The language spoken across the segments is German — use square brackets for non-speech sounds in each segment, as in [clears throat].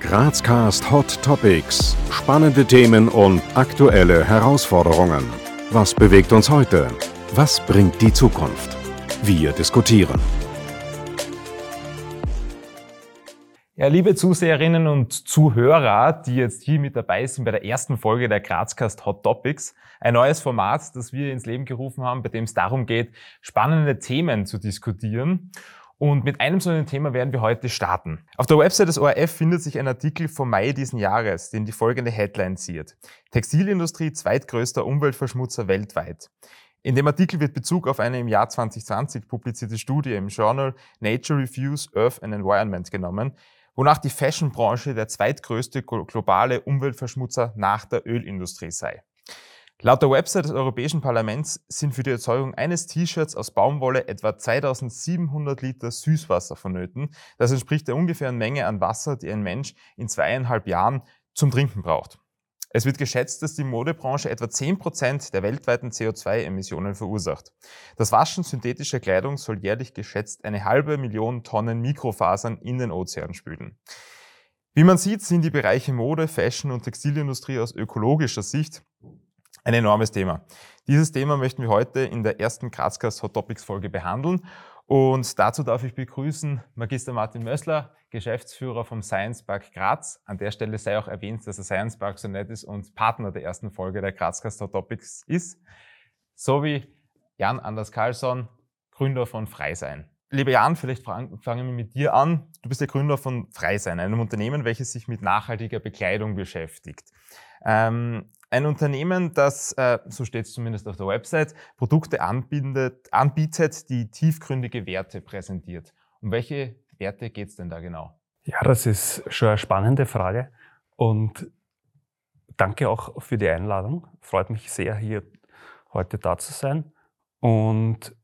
Grazcast Hot Topics. Spannende Themen und aktuelle Herausforderungen. Was bewegt uns heute? Was bringt die Zukunft? Wir diskutieren. Ja, liebe Zuseherinnen und Zuhörer, die jetzt hier mit dabei sind bei der ersten Folge der Grazcast Hot Topics, ein neues Format, das wir ins Leben gerufen haben, bei dem es darum geht, spannende Themen zu diskutieren. Und mit einem so einem Thema werden wir heute starten. Auf der Website des ORF findet sich ein Artikel vom Mai diesen Jahres, den die folgende Headline ziert. Textilindustrie zweitgrößter Umweltverschmutzer weltweit. In dem Artikel wird Bezug auf eine im Jahr 2020 publizierte Studie im Journal Nature Reviews Earth and Environment genommen, wonach die Fashionbranche der zweitgrößte globale Umweltverschmutzer nach der Ölindustrie sei. Laut der Website des Europäischen Parlaments sind für die Erzeugung eines T-Shirts aus Baumwolle etwa 2700 Liter Süßwasser vonnöten. Das entspricht der ungefähren Menge an Wasser, die ein Mensch in zweieinhalb Jahren zum Trinken braucht. Es wird geschätzt, dass die Modebranche etwa 10% der weltweiten CO2-Emissionen verursacht. Das Waschen synthetischer Kleidung soll jährlich geschätzt eine halbe Million Tonnen Mikrofasern in den Ozean spülen. Wie man sieht, sind die Bereiche Mode, Fashion und Textilindustrie aus ökologischer Sicht ein enormes Thema. Dieses Thema möchten wir heute in der ersten Grazcast Hot Topics Folge behandeln. Und dazu darf ich begrüßen Magister Martin Mössler, Geschäftsführer vom Science Park Graz. An der Stelle sei auch erwähnt, dass der Science Park so nett ist und Partner der ersten Folge der Grazcast Hot Topics ist. Sowie Jan Anders Karlsson, Gründer von Freisein. Lieber Jan, vielleicht fangen wir mit dir an. Du bist der Gründer von Freisein, einem Unternehmen, welches sich mit nachhaltiger Bekleidung beschäftigt. Ähm, ein Unternehmen, das, äh, so steht es zumindest auf der Website, Produkte anbietet, anbietet, die tiefgründige Werte präsentiert. Um welche Werte geht es denn da genau? Ja, das ist schon eine spannende Frage. Und danke auch für die Einladung. Freut mich sehr, hier heute da zu sein. Und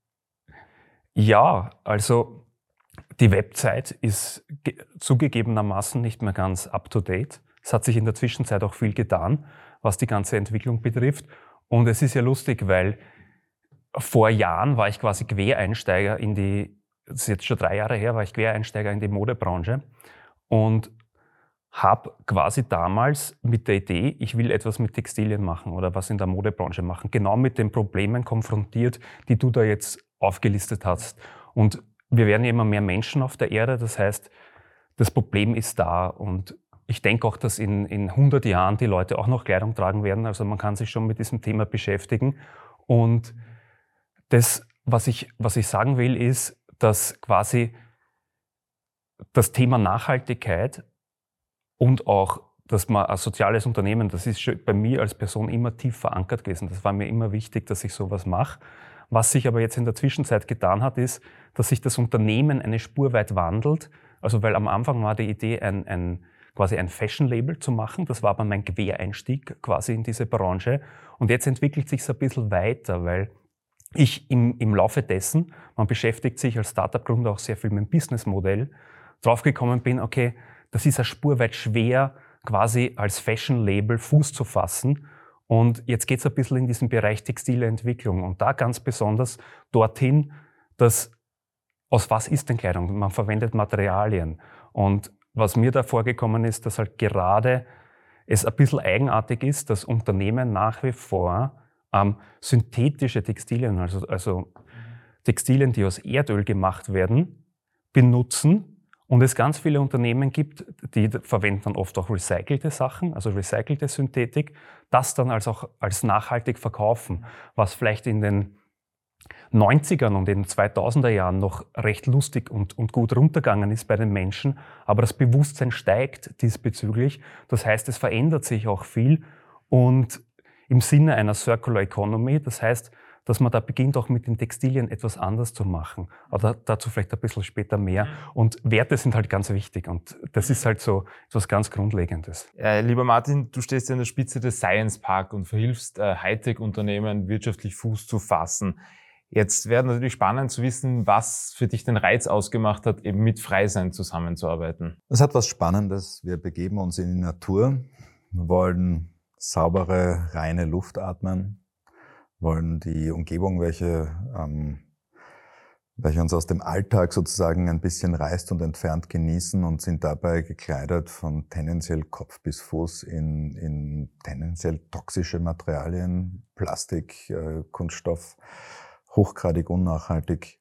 ja, also die Website ist zugegebenermaßen nicht mehr ganz up-to-date. Es hat sich in der Zwischenzeit auch viel getan, was die ganze Entwicklung betrifft. Und es ist ja lustig, weil vor Jahren war ich quasi Quereinsteiger in die, das ist jetzt schon drei Jahre her, war ich Quereinsteiger in die Modebranche und habe quasi damals mit der Idee, ich will etwas mit Textilien machen oder was in der Modebranche machen, genau mit den Problemen konfrontiert, die du da jetzt aufgelistet hast. Und wir werden ja immer mehr Menschen auf der Erde, das heißt, das Problem ist da und ich denke auch, dass in, in 100 Jahren die Leute auch noch Kleidung tragen werden. Also man kann sich schon mit diesem Thema beschäftigen. Und das, was ich, was ich sagen will, ist, dass quasi das Thema Nachhaltigkeit und auch, dass man als soziales Unternehmen, das ist bei mir als Person immer tief verankert gewesen. Das war mir immer wichtig, dass ich sowas mache. Was sich aber jetzt in der Zwischenzeit getan hat, ist, dass sich das Unternehmen eine Spur weit wandelt. Also weil am Anfang war die Idee, ein, ein quasi ein Fashion-Label zu machen. Das war aber mein Quereinstieg quasi in diese Branche. Und jetzt entwickelt sich es ein bisschen weiter, weil ich im, im Laufe dessen, man beschäftigt sich als Startup-Gründer auch sehr viel mit dem Businessmodell, draufgekommen bin, okay, das ist eine Spur weit schwer, quasi als Fashion-Label Fuß zu fassen. Und jetzt geht es ein bisschen in diesen Bereich textile Entwicklung und da ganz besonders dorthin, dass aus was ist denn Kleidung? Man verwendet Materialien. Und was mir da vorgekommen ist, dass halt gerade es ein bisschen eigenartig ist, dass Unternehmen nach wie vor ähm, synthetische Textilien, also, also Textilien, die aus Erdöl gemacht werden, benutzen und es ganz viele Unternehmen gibt, die verwenden dann oft auch recycelte Sachen, also recycelte Synthetik, das dann als auch als nachhaltig verkaufen, was vielleicht in den 90ern und in den 2000er Jahren noch recht lustig und, und gut runtergegangen ist bei den Menschen, aber das Bewusstsein steigt diesbezüglich. Das heißt, es verändert sich auch viel und im Sinne einer Circular Economy, das heißt, dass man da beginnt, auch mit den Textilien etwas anders zu machen. Aber dazu vielleicht ein bisschen später mehr. Mhm. Und Werte sind halt ganz wichtig und das ist halt so etwas ganz Grundlegendes. Äh, lieber Martin, du stehst ja an der Spitze des Science Park und verhilfst äh, Hightech-Unternehmen wirtschaftlich Fuß zu fassen. Jetzt wäre natürlich spannend zu wissen, was für dich den Reiz ausgemacht hat, eben mit Freisein zusammenzuarbeiten. Es hat was Spannendes. Wir begeben uns in die Natur, wollen saubere, reine Luft atmen, wollen die Umgebung, welche ähm, welche uns aus dem Alltag sozusagen ein bisschen reißt und entfernt genießen und sind dabei gekleidet von tendenziell Kopf bis Fuß in, in tendenziell toxische Materialien, Plastik, äh, Kunststoff, hochgradig unnachhaltig.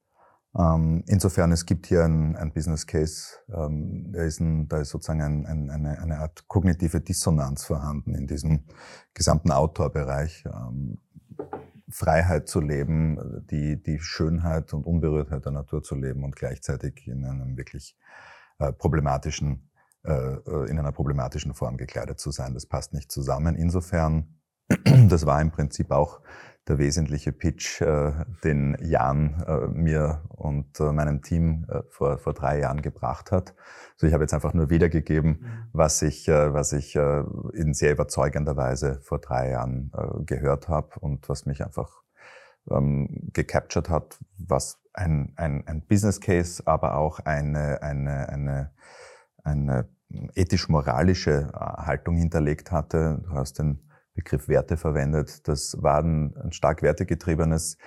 Ähm, insofern, es gibt hier ein, ein Business Case, ähm, da, ist ein, da ist sozusagen ein, ein, eine, eine Art kognitive Dissonanz vorhanden in diesem gesamten Outdoor-Bereich. Ähm, Freiheit zu leben, die, die Schönheit und Unberührtheit der Natur zu leben und gleichzeitig in einem wirklich äh, problematischen, äh, äh in einer problematischen Form gekleidet zu sein. Das passt nicht zusammen. Insofern, [clears throat] das war im Prinzip auch der wesentliche Pitch, äh, den Jan äh, mir und äh, meinem Team vor, vor drei Jahren gebracht hat. Also ich habe jetzt einfach nur wiedergegeben, mhm. was ich, was ich in sehr überzeugender Weise vor drei Jahren gehört habe und was mich einfach ähm, gecaptured hat, was ein, ein, ein Business Case, aber auch eine, eine, eine, eine ethisch-moralische Haltung hinterlegt hatte. Du hast den Begriff Werte verwendet. Das war ein, ein stark wertegetriebenes,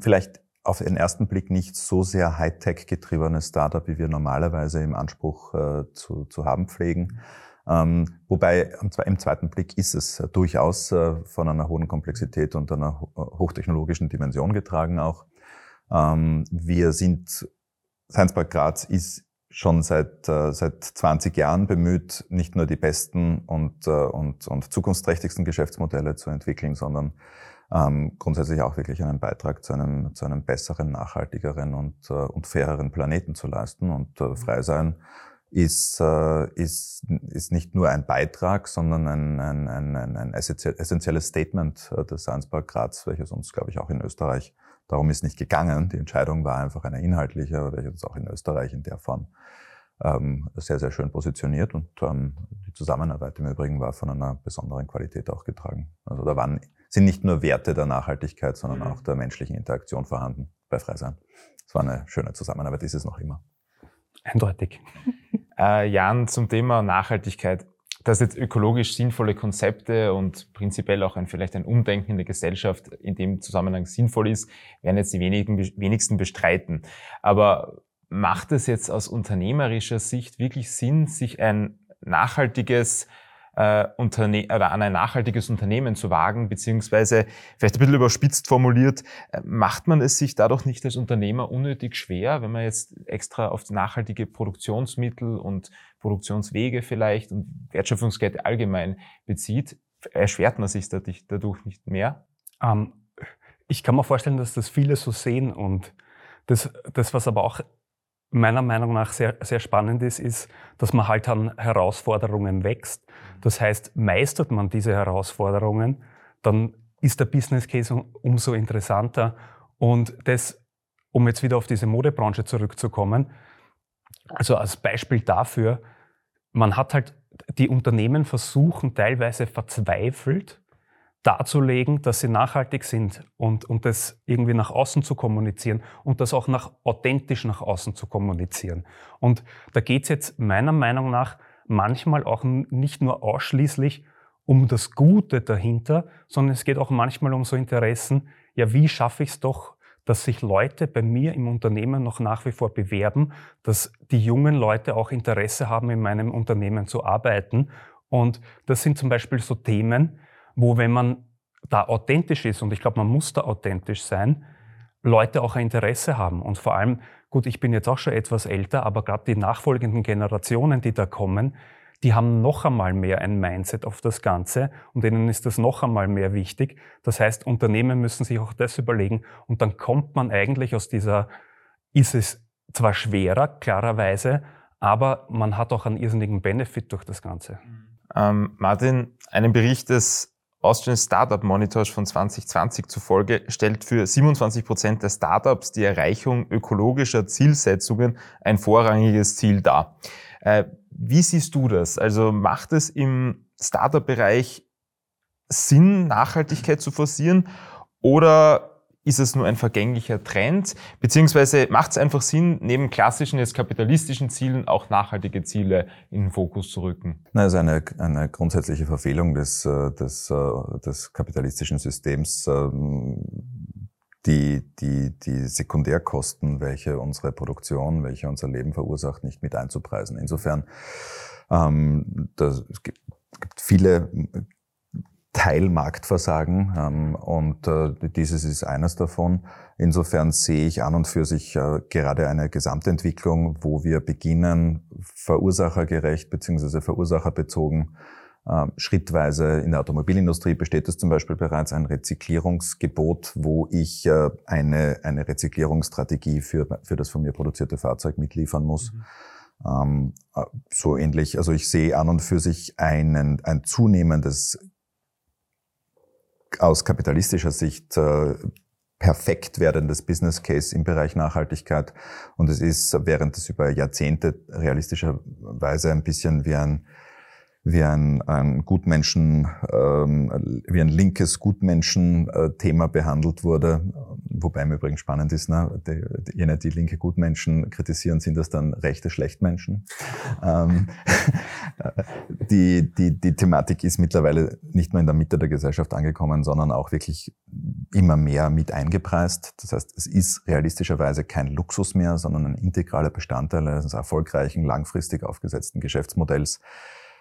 vielleicht auf den ersten Blick nicht so sehr Hightech getriebenes Startup, wie wir normalerweise im Anspruch äh, zu, zu haben pflegen. Ähm, wobei im zweiten Blick ist es durchaus äh, von einer hohen Komplexität und einer hochtechnologischen Dimension getragen auch. Ähm, wir sind, Science Park Graz ist schon seit, äh, seit 20 Jahren bemüht, nicht nur die besten und, äh, und, und zukunftsträchtigsten Geschäftsmodelle zu entwickeln, sondern ähm, grundsätzlich auch wirklich einen Beitrag zu einem, zu einem besseren, nachhaltigeren und, äh, und faireren Planeten zu leisten. Und äh, frei sein ist, äh, ist, ist nicht nur ein Beitrag, sondern ein, ein, ein, ein essentielles Statement äh, des Park Graz, welches uns, glaube ich, auch in Österreich Darum ist nicht gegangen. Die Entscheidung war einfach eine inhaltliche, welche uns auch in Österreich in der Form ähm, sehr, sehr schön positioniert. Und ähm, die Zusammenarbeit im Übrigen war von einer besonderen Qualität auch getragen. Also da waren, sind nicht nur Werte der Nachhaltigkeit, sondern mhm. auch der menschlichen Interaktion vorhanden bei Freisein. Es war eine schöne Zusammenarbeit, ist es noch immer. Eindeutig. Äh, Jan, zum Thema Nachhaltigkeit dass jetzt ökologisch sinnvolle Konzepte und prinzipiell auch ein, vielleicht ein Umdenken in der Gesellschaft in dem Zusammenhang sinnvoll ist, werden jetzt die wenigen, wenigsten bestreiten. Aber macht es jetzt aus unternehmerischer Sicht wirklich Sinn, sich ein nachhaltiges äh, Unterne oder an ein nachhaltiges Unternehmen zu wagen, beziehungsweise vielleicht ein bisschen überspitzt formuliert, äh, macht man es sich dadurch nicht als Unternehmer unnötig schwer, wenn man jetzt extra auf nachhaltige Produktionsmittel und Produktionswege vielleicht und Wertschöpfungskette allgemein bezieht, erschwert man sich dadurch nicht mehr? Ähm, ich kann mir vorstellen, dass das viele so sehen und das, das was aber auch meiner Meinung nach sehr, sehr spannend ist, ist, dass man halt an Herausforderungen wächst. Das heißt, meistert man diese Herausforderungen, dann ist der Business Case umso interessanter. Und das, um jetzt wieder auf diese Modebranche zurückzukommen, also als Beispiel dafür, man hat halt, die Unternehmen versuchen teilweise verzweifelt darzulegen, dass sie nachhaltig sind und, und das irgendwie nach außen zu kommunizieren und das auch nach, authentisch nach außen zu kommunizieren. Und da geht es jetzt meiner Meinung nach manchmal auch nicht nur ausschließlich um das Gute dahinter, sondern es geht auch manchmal um so Interessen, ja, wie schaffe ich es doch, dass sich Leute bei mir im Unternehmen noch nach wie vor bewerben, dass die jungen Leute auch Interesse haben, in meinem Unternehmen zu arbeiten. Und das sind zum Beispiel so Themen, wo wenn man da authentisch ist, und ich glaube, man muss da authentisch sein, Leute auch ein Interesse haben. Und vor allem, gut, ich bin jetzt auch schon etwas älter, aber gerade die nachfolgenden Generationen, die da kommen, die haben noch einmal mehr ein Mindset auf das Ganze und denen ist das noch einmal mehr wichtig. Das heißt, Unternehmen müssen sich auch das überlegen und dann kommt man eigentlich aus dieser, ist es zwar schwerer, klarerweise, aber man hat auch einen irrsinnigen Benefit durch das Ganze. Ähm, Martin, einen Bericht des Austrian Startup Monitors von 2020 zufolge stellt für 27 Prozent der Startups die Erreichung ökologischer Zielsetzungen ein vorrangiges Ziel dar. Äh, wie siehst du das? Also macht es im Startup-Bereich Sinn, Nachhaltigkeit zu forcieren oder ist es nur ein vergänglicher Trend? Beziehungsweise macht es einfach Sinn, neben klassischen, jetzt kapitalistischen Zielen auch nachhaltige Ziele in den Fokus zu rücken? Na, ist eine, eine grundsätzliche Verfehlung des, äh, des, äh, des kapitalistischen Systems, ähm, die, die, die Sekundärkosten, welche unsere Produktion, welche unser Leben verursacht, nicht mit einzupreisen. Insofern, ähm, das, es gibt, gibt viele Teilmarktversagen ähm, und äh, dieses ist eines davon. Insofern sehe ich an und für sich äh, gerade eine Gesamtentwicklung, wo wir beginnen, verursachergerecht bzw. verursacherbezogen äh, schrittweise in der Automobilindustrie besteht es zum Beispiel bereits ein Rezyklierungsgebot, wo ich äh, eine, eine Rezyklierungsstrategie für, für das von mir produzierte Fahrzeug mitliefern muss. Mhm. Ähm, äh, so ähnlich, also ich sehe an und für sich einen, ein zunehmendes aus kapitalistischer Sicht äh, perfekt werdendes Business Case im Bereich Nachhaltigkeit. Und es ist, während es über Jahrzehnte realistischerweise ein bisschen wie ein wie ein, ein Gutmenschen, ähm, wie ein linkes Gutmenschen-Thema behandelt wurde. Wobei im Übrigen spannend ist, ne? die, jene, die linke Gutmenschen kritisieren, sind das dann rechte Schlechtmenschen. ähm, [laughs] die, die, die Thematik ist mittlerweile nicht nur in der Mitte der Gesellschaft angekommen, sondern auch wirklich immer mehr mit eingepreist. Das heißt, es ist realistischerweise kein Luxus mehr, sondern ein integraler Bestandteil eines erfolgreichen, langfristig aufgesetzten Geschäftsmodells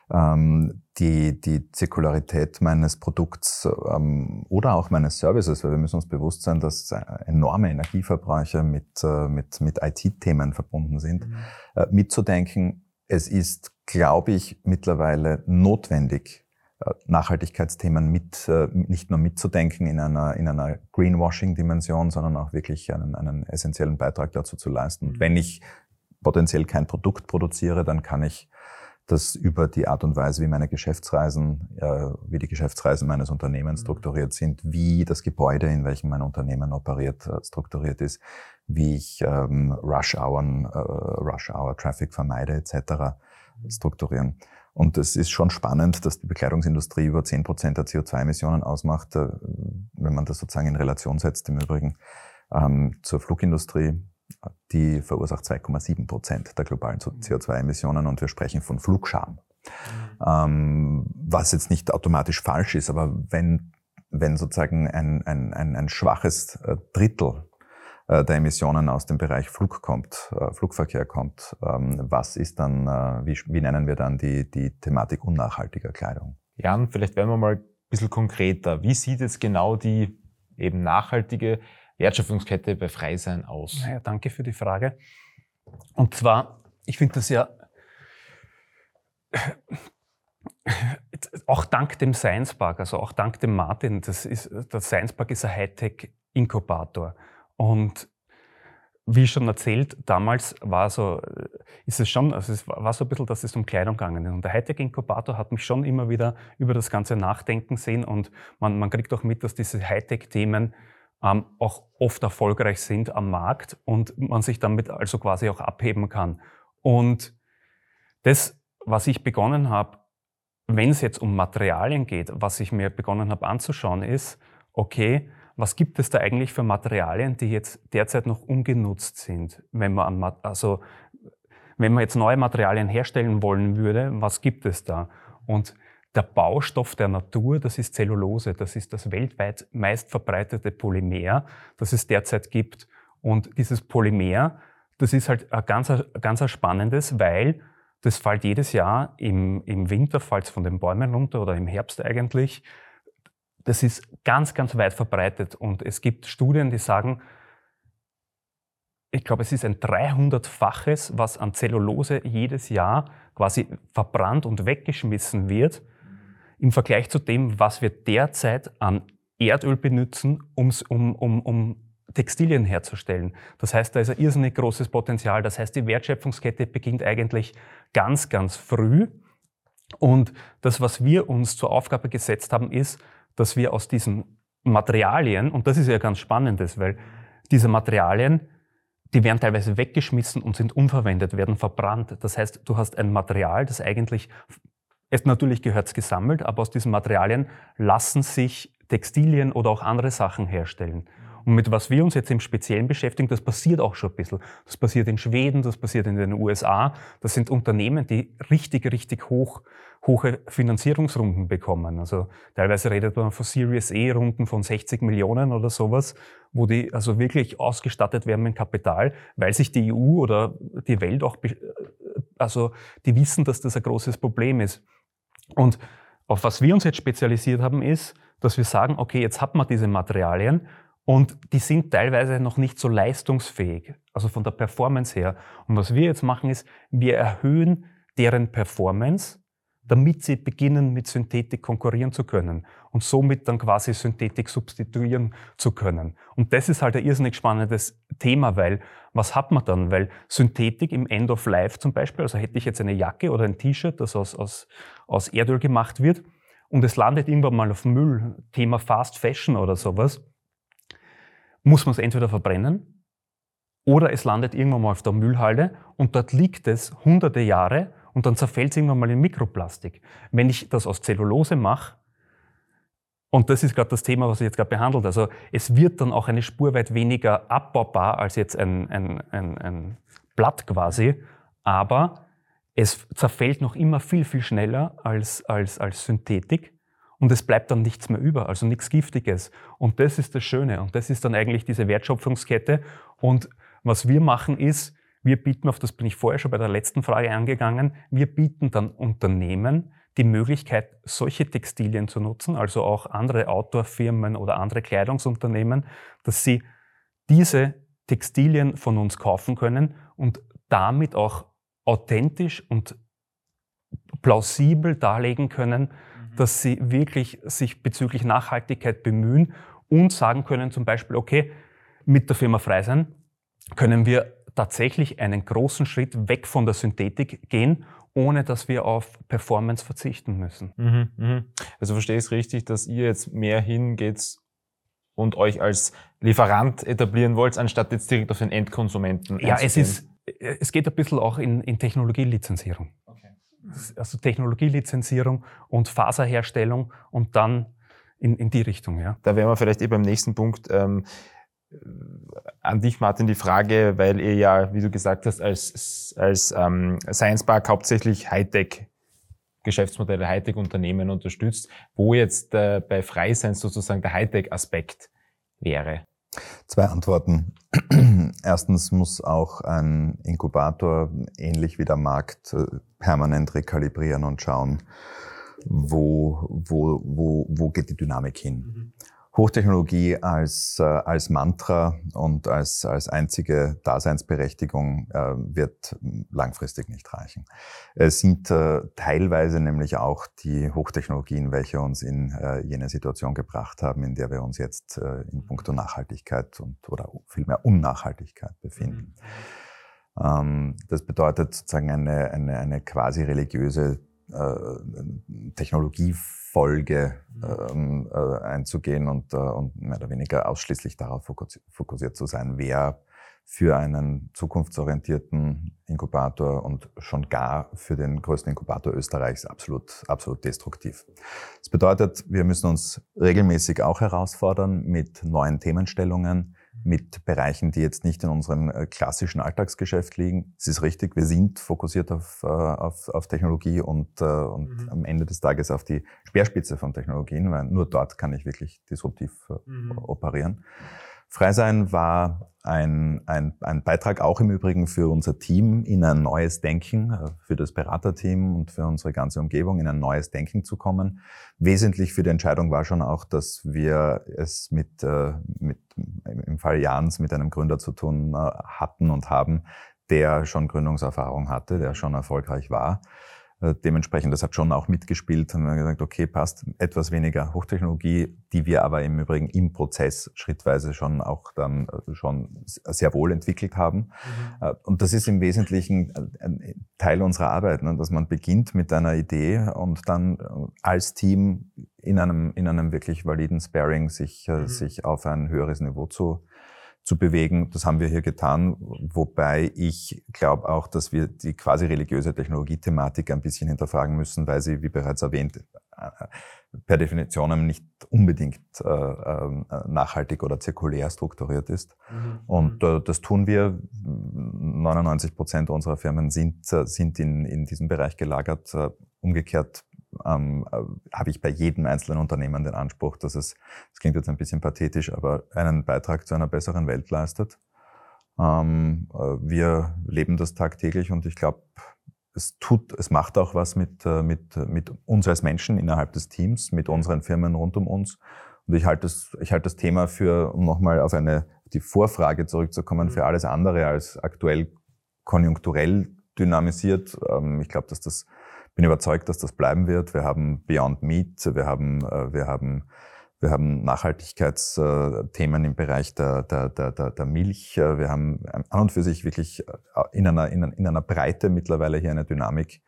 die, die Zirkularität meines Produkts ähm, oder auch meines Services, weil wir müssen uns bewusst sein, dass enorme Energieverbräuche mit, äh, mit, mit IT-Themen verbunden sind, mhm. äh, mitzudenken. Es ist, glaube ich, mittlerweile notwendig, äh, Nachhaltigkeitsthemen mit, äh, nicht nur mitzudenken in einer, in einer Greenwashing-Dimension, sondern auch wirklich einen, einen essentiellen Beitrag dazu zu leisten. Und mhm. wenn ich potenziell kein Produkt produziere, dann kann ich das über die Art und Weise, wie meine Geschäftsreisen, äh, wie die Geschäftsreisen meines Unternehmens mhm. strukturiert sind, wie das Gebäude, in welchem mein Unternehmen operiert, äh, strukturiert ist, wie ich ähm, Rush Hour, äh, Rush Hour Traffic vermeide etc. Mhm. strukturieren. Und es ist schon spannend, dass die Bekleidungsindustrie über zehn Prozent der CO2-Emissionen ausmacht, äh, wenn man das sozusagen in Relation setzt, im Übrigen ähm, zur Flugindustrie die verursacht 2,7 Prozent der globalen CO2-Emissionen und wir sprechen von Flugscham. Mhm. Ähm, was jetzt nicht automatisch falsch ist, aber wenn, wenn sozusagen ein, ein, ein, ein schwaches äh, Drittel äh, der Emissionen aus dem Bereich Flug kommt, äh, Flugverkehr kommt, ähm, was ist dann, wie, wie nennen wir dann die, die Thematik unnachhaltiger Kleidung? Jan, vielleicht werden wir mal ein bisschen konkreter. Wie sieht jetzt genau die eben nachhaltige Wertschöpfungskette bei Freisein aus? Naja, danke für die Frage. Und zwar, ich finde das ja auch dank dem Science Park, also auch dank dem Martin, das ist, der Science Park ist ein Hightech-Inkubator. Und wie schon erzählt, damals war so, ist es schon, also es war so ein bisschen, dass es um Kleidung gegangen ist. Und der Hightech-Inkubator hat mich schon immer wieder über das Ganze nachdenken sehen und man, man kriegt auch mit, dass diese Hightech-Themen ähm, auch oft erfolgreich sind am Markt und man sich damit also quasi auch abheben kann. Und das, was ich begonnen habe, wenn es jetzt um Materialien geht, was ich mir begonnen habe anzuschauen, ist, okay, was gibt es da eigentlich für Materialien, die jetzt derzeit noch ungenutzt sind? Wenn man, an, also, wenn man jetzt neue Materialien herstellen wollen würde, was gibt es da? Und der Baustoff der Natur, das ist Zellulose, das ist das weltweit meist verbreitete Polymer, das es derzeit gibt. Und dieses Polymer, das ist halt ein ganz, ganz spannendes, weil das fällt jedes Jahr im, im Winter, fällt es von den Bäumen runter oder im Herbst eigentlich. Das ist ganz, ganz weit verbreitet. Und es gibt Studien, die sagen, ich glaube, es ist ein 300-faches, was an Zellulose jedes Jahr quasi verbrannt und weggeschmissen wird im Vergleich zu dem, was wir derzeit an Erdöl benutzen, um, um, um Textilien herzustellen. Das heißt, da ist ein irrsinnig großes Potenzial. Das heißt, die Wertschöpfungskette beginnt eigentlich ganz, ganz früh. Und das, was wir uns zur Aufgabe gesetzt haben, ist, dass wir aus diesen Materialien, und das ist ja ganz spannendes, weil diese Materialien, die werden teilweise weggeschmissen und sind unverwendet, werden verbrannt. Das heißt, du hast ein Material, das eigentlich es natürlich gehört es gesammelt, aber aus diesen Materialien lassen sich Textilien oder auch andere Sachen herstellen. Und mit was wir uns jetzt im Speziellen beschäftigen, das passiert auch schon ein bisschen. Das passiert in Schweden, das passiert in den USA. Das sind Unternehmen, die richtig, richtig hoch, hohe Finanzierungsrunden bekommen. Also teilweise redet man von Series E-Runden von 60 Millionen oder sowas, wo die also wirklich ausgestattet werden mit Kapital, weil sich die EU oder die Welt auch, also die wissen, dass das ein großes Problem ist. Und auf was wir uns jetzt spezialisiert haben, ist, dass wir sagen, okay, jetzt hat man diese Materialien und die sind teilweise noch nicht so leistungsfähig, also von der Performance her. Und was wir jetzt machen, ist, wir erhöhen deren Performance, damit sie beginnen, mit Synthetik konkurrieren zu können und somit dann quasi Synthetik substituieren zu können. Und das ist halt ein irrsinnig spannendes Thema, weil was hat man dann? Weil Synthetik im End of Life zum Beispiel, also hätte ich jetzt eine Jacke oder ein T-Shirt, das aus, aus, aus Erdöl gemacht wird und es landet irgendwann mal auf Müll, Thema Fast Fashion oder sowas, muss man es entweder verbrennen oder es landet irgendwann mal auf der Müllhalde und dort liegt es hunderte Jahre und dann zerfällt es irgendwann mal in Mikroplastik. Wenn ich das aus Zellulose mache, und das ist gerade das Thema, was ich jetzt gerade behandelt, also es wird dann auch eine Spur weit weniger abbaubar als jetzt ein, ein, ein, ein Blatt quasi, aber es zerfällt noch immer viel, viel schneller als, als, als Synthetik und es bleibt dann nichts mehr über, also nichts Giftiges. Und das ist das Schöne und das ist dann eigentlich diese Wertschöpfungskette. Und was wir machen ist, wir bieten, auf das bin ich vorher schon bei der letzten Frage angegangen, wir bieten dann Unternehmen die Möglichkeit, solche Textilien zu nutzen, also auch andere Outdoor-Firmen oder andere Kleidungsunternehmen, dass sie diese Textilien von uns kaufen können und damit auch authentisch und plausibel darlegen können, mhm. dass sie wirklich sich bezüglich Nachhaltigkeit bemühen und sagen können zum Beispiel, okay, mit der Firma Freisein können wir tatsächlich einen großen Schritt weg von der Synthetik gehen, ohne dass wir auf Performance verzichten müssen. Mhm, mh. Also verstehe ich es richtig, dass ihr jetzt mehr hingeht und euch als Lieferant etablieren wollt, anstatt jetzt direkt auf den Endkonsumenten Ja, es ist, es geht ein bisschen auch in, in Technologielizenzierung. Okay. Also Technologielizenzierung und Faserherstellung und dann in, in die Richtung, ja. Da wären wir vielleicht eh beim nächsten Punkt. Ähm, an dich, Martin, die Frage, weil ihr ja, wie du gesagt hast, als, als ähm, Science Park hauptsächlich Hightech Geschäftsmodelle, Hightech-Unternehmen unterstützt, wo jetzt äh, bei Freisein sozusagen der Hightech-Aspekt wäre. Zwei Antworten. [clears throat] Erstens muss auch ein Inkubator, ähnlich wie der Markt, äh, permanent rekalibrieren und schauen, wo, wo, wo, wo geht die Dynamik hin. Mhm. Hochtechnologie als, äh, als Mantra und als, als einzige Daseinsberechtigung äh, wird langfristig nicht reichen. Es sind äh, teilweise nämlich auch die Hochtechnologien, welche uns in äh, jene Situation gebracht haben, in der wir uns jetzt äh, in puncto Nachhaltigkeit und oder vielmehr Unnachhaltigkeit befinden. Mhm. Ähm, das bedeutet sozusagen eine, eine, eine quasi religiöse Technologiefolge ähm, äh, einzugehen und, äh, und mehr oder weniger ausschließlich darauf fokussiert zu sein, wer für einen zukunftsorientierten Inkubator und schon gar für den größten Inkubator Österreichs absolut, absolut destruktiv. Das bedeutet, wir müssen uns regelmäßig auch herausfordern mit neuen Themenstellungen, mit Bereichen, die jetzt nicht in unserem äh, klassischen Alltagsgeschäft liegen. Es ist richtig, wir sind fokussiert auf, äh, auf, auf Technologie und, äh, und mhm. am Ende des Tages auf die Speerspitze von Technologien, weil nur dort kann ich wirklich disruptiv mhm. operieren. Freisein war ein, ein, ein Beitrag auch im Übrigen für unser Team in ein neues Denken, äh, für das Beraterteam und für unsere ganze Umgebung in ein neues Denken zu kommen. Wesentlich für die Entscheidung war schon auch, dass wir es mit, äh, mit im Fall Jans mit einem Gründer zu tun äh, hatten und haben, der schon Gründungserfahrung hatte, der schon erfolgreich war. Äh, dementsprechend, das hat schon auch mitgespielt, haben wir gesagt, okay, passt, etwas weniger Hochtechnologie, die wir aber im Übrigen im Prozess schrittweise schon auch dann äh, schon sehr wohl entwickelt haben. Mhm. Äh, und das ist im Wesentlichen ein Teil unserer Arbeit, ne, dass man beginnt mit einer Idee und dann als Team in einem, in einem wirklich validen Sparing sich, mhm. sich auf ein höheres Niveau zu zu bewegen. Das haben wir hier getan, wobei ich glaube auch, dass wir die quasi religiöse Technologiethematik ein bisschen hinterfragen müssen, weil sie, wie bereits erwähnt, per Definition nicht unbedingt äh, äh, nachhaltig oder zirkulär strukturiert ist. Mhm. Und äh, das tun wir. 99 Prozent unserer Firmen sind, äh, sind in, in diesem Bereich gelagert. Äh, umgekehrt ähm, äh, habe ich bei jedem einzelnen Unternehmen den Anspruch, dass es, das klingt jetzt ein bisschen pathetisch, aber einen Beitrag zu einer besseren Welt leistet. Ähm, wir leben das tagtäglich und ich glaube, es tut, es macht auch was mit, äh, mit, mit uns als Menschen innerhalb des Teams, mit unseren Firmen rund um uns. Und ich halte das, ich halte das Thema für, um nochmal auf eine, die Vorfrage zurückzukommen, für mhm. alles andere als aktuell konjunkturell dynamisiert. Ähm, ich glaube, dass das, bin überzeugt, dass das bleiben wird. Wir haben Beyond Meat, wir haben, äh, wir haben wir haben Nachhaltigkeitsthemen im Bereich der, der, der, der, Milch. Wir haben an und für sich wirklich äh, in einer, in einer Breite mittlerweile hier eine Dynamik,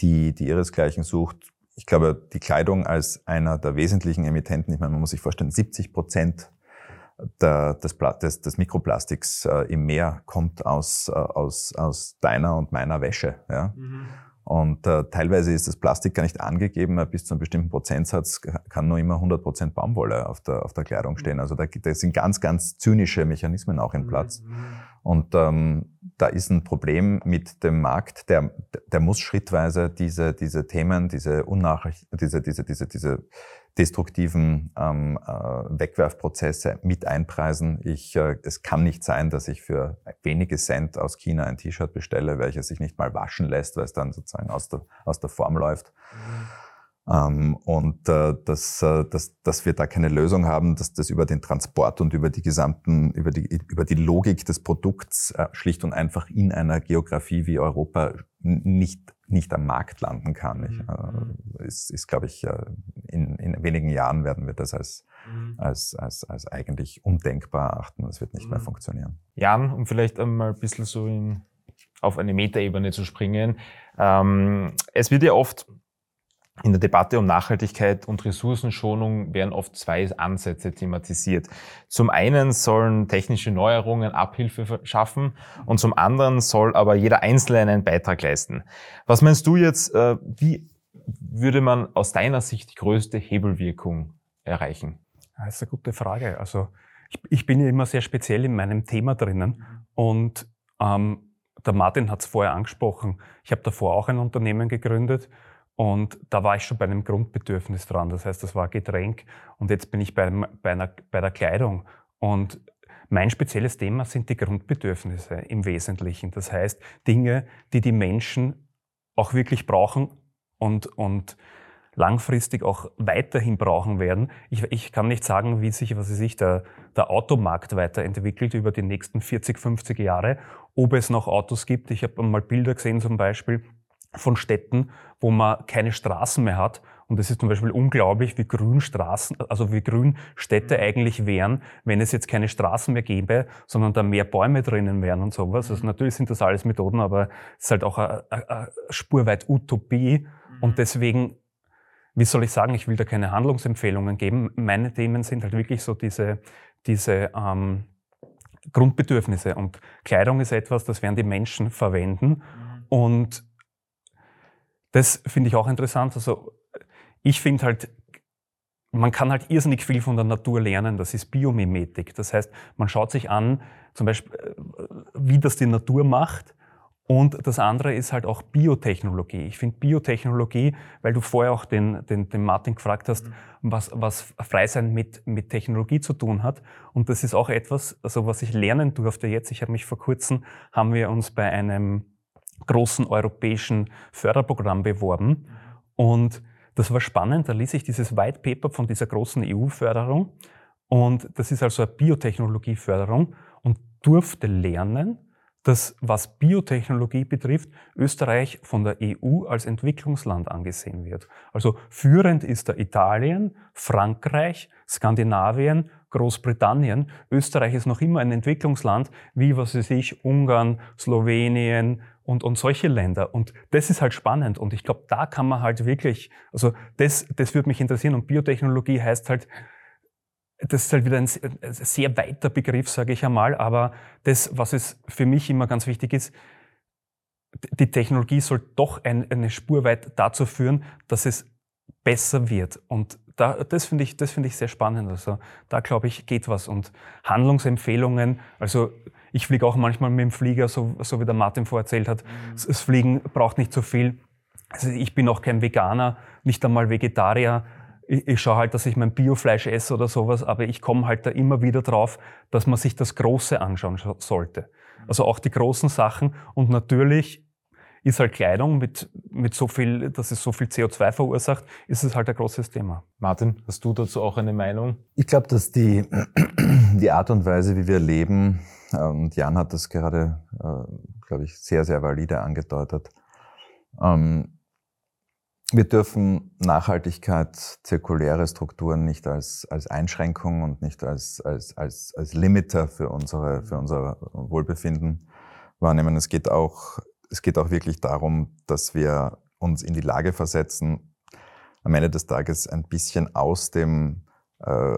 die, die ihresgleichen sucht. Ich glaube, die Kleidung als einer der wesentlichen Emittenten, ich meine, man muss sich vorstellen, 70 Prozent der, des, des, des Mikroplastiks äh, im Meer kommt aus, äh, aus, aus deiner und meiner Wäsche. Ja? Mhm. Und äh, teilweise ist das Plastik gar nicht angegeben, bis zu einem bestimmten Prozentsatz kann nur immer 100 Prozent Baumwolle auf der, auf der Kleidung stehen. Also da, da sind ganz, ganz zynische Mechanismen auch im Platz. Mhm. Und ähm, da ist ein Problem mit dem Markt, der, der muss schrittweise diese, diese Themen, diese Unnachricht, diese, diese, diese, diese destruktiven ähm, äh, Wegwerfprozesse mit einpreisen. Ich, äh, es kann nicht sein, dass ich für wenige Cent aus China ein T-Shirt bestelle, welches sich nicht mal waschen lässt, weil es dann sozusagen aus der, aus der Form läuft. Mhm. Ähm, und äh, dass, äh, dass, dass wir da keine Lösung haben, dass das über den Transport und über die gesamten, über die, über die Logik des Produkts äh, schlicht und einfach in einer Geografie wie Europa nicht, nicht am Markt landen kann. Ich, mhm. äh, ist, ist glaube ich, äh, in, in wenigen Jahren werden wir das als, mhm. als, als, als eigentlich undenkbar erachten. Das wird nicht mhm. mehr funktionieren. Jan, um vielleicht einmal ein bisschen so in, auf eine Metaebene zu springen. Ähm, es wird ja oft in der Debatte um Nachhaltigkeit und Ressourcenschonung werden oft zwei Ansätze thematisiert. Zum einen sollen technische Neuerungen Abhilfe schaffen und zum anderen soll aber jeder Einzelne einen Beitrag leisten. Was meinst du jetzt, äh, wie würde man aus deiner Sicht die größte Hebelwirkung erreichen? Das ist eine gute Frage. Also ich, bin ja immer sehr speziell in meinem Thema drinnen und ähm, der Martin hat es vorher angesprochen. Ich habe davor auch ein Unternehmen gegründet und da war ich schon bei einem Grundbedürfnis dran. Das heißt, das war Getränk. Und jetzt bin ich bei, bei, einer, bei der Kleidung. Und mein spezielles Thema sind die Grundbedürfnisse im Wesentlichen. Das heißt, Dinge, die die Menschen auch wirklich brauchen und, und langfristig auch weiterhin brauchen werden. Ich, ich kann nicht sagen, wie sich, was sich der, der Automarkt weiterentwickelt über die nächsten 40, 50 Jahre, ob es noch Autos gibt. Ich habe mal Bilder gesehen zum Beispiel, von Städten, wo man keine Straßen mehr hat. Und es ist zum Beispiel unglaublich, wie grün Straßen, also wie grün Städte mhm. eigentlich wären, wenn es jetzt keine Straßen mehr gäbe, sondern da mehr Bäume drinnen wären und sowas. Also mhm. natürlich sind das alles Methoden, aber es ist halt auch eine, eine spurweit Utopie. Und mhm. deswegen, wie soll ich sagen, ich will da keine Handlungsempfehlungen geben. Meine Themen sind halt wirklich so diese, diese ähm, Grundbedürfnisse. Und Kleidung ist etwas, das werden die Menschen verwenden. Und das finde ich auch interessant. Also ich finde halt, man kann halt irrsinnig viel von der Natur lernen. Das ist Biomimetik. Das heißt, man schaut sich an, zum Beispiel, äh, wie das die Natur macht. Und das andere ist halt auch Biotechnologie. Ich finde Biotechnologie, weil du vorher auch den, den, den Martin gefragt hast, mhm. was, was Freisein mit, mit Technologie zu tun hat. Und das ist auch etwas, also was ich lernen durfte jetzt. Ich habe mich vor kurzem, haben wir uns bei einem großen europäischen Förderprogramm beworben. Und das war spannend. Da ließ ich dieses White Paper von dieser großen EU-Förderung. Und das ist also eine Biotechnologieförderung und durfte lernen, dass was Biotechnologie betrifft, Österreich von der EU als Entwicklungsland angesehen wird. Also führend ist da Italien, Frankreich, Skandinavien, Großbritannien. Österreich ist noch immer ein Entwicklungsland, wie was weiß ich, Ungarn, Slowenien, und, und solche Länder. Und das ist halt spannend. Und ich glaube, da kann man halt wirklich, also das, das würde mich interessieren. Und Biotechnologie heißt halt, das ist halt wieder ein sehr weiter Begriff, sage ich einmal. Aber das, was es für mich immer ganz wichtig ist, die Technologie soll doch ein, eine Spur weit dazu führen, dass es besser wird. Und da, das finde ich, das finde ich sehr spannend. Also da glaube ich geht was und Handlungsempfehlungen. Also ich fliege auch manchmal mit dem Flieger, so, so wie der Martin vorher erzählt hat. Mhm. Das Fliegen braucht nicht so viel. Also ich bin auch kein Veganer, nicht einmal Vegetarier. Ich, ich schaue halt, dass ich mein Biofleisch esse oder sowas, aber ich komme halt da immer wieder drauf, dass man sich das Große anschauen sollte. Also auch die großen Sachen und natürlich ist halt Kleidung mit, mit so viel, dass es so viel CO2 verursacht, ist es halt ein großes Thema. Martin, hast du dazu auch eine Meinung? Ich glaube, dass die, [clears throat] die Art und Weise, wie wir leben, und Jan hat das gerade, äh, glaube ich, sehr, sehr valide angedeutet, ähm, wir dürfen Nachhaltigkeit, zirkuläre Strukturen nicht als, als Einschränkung und nicht als, als, als, als Limiter für, unsere, für unser Wohlbefinden wahrnehmen. Es geht auch es geht auch wirklich darum, dass wir uns in die Lage versetzen, am Ende des Tages ein bisschen aus dem äh,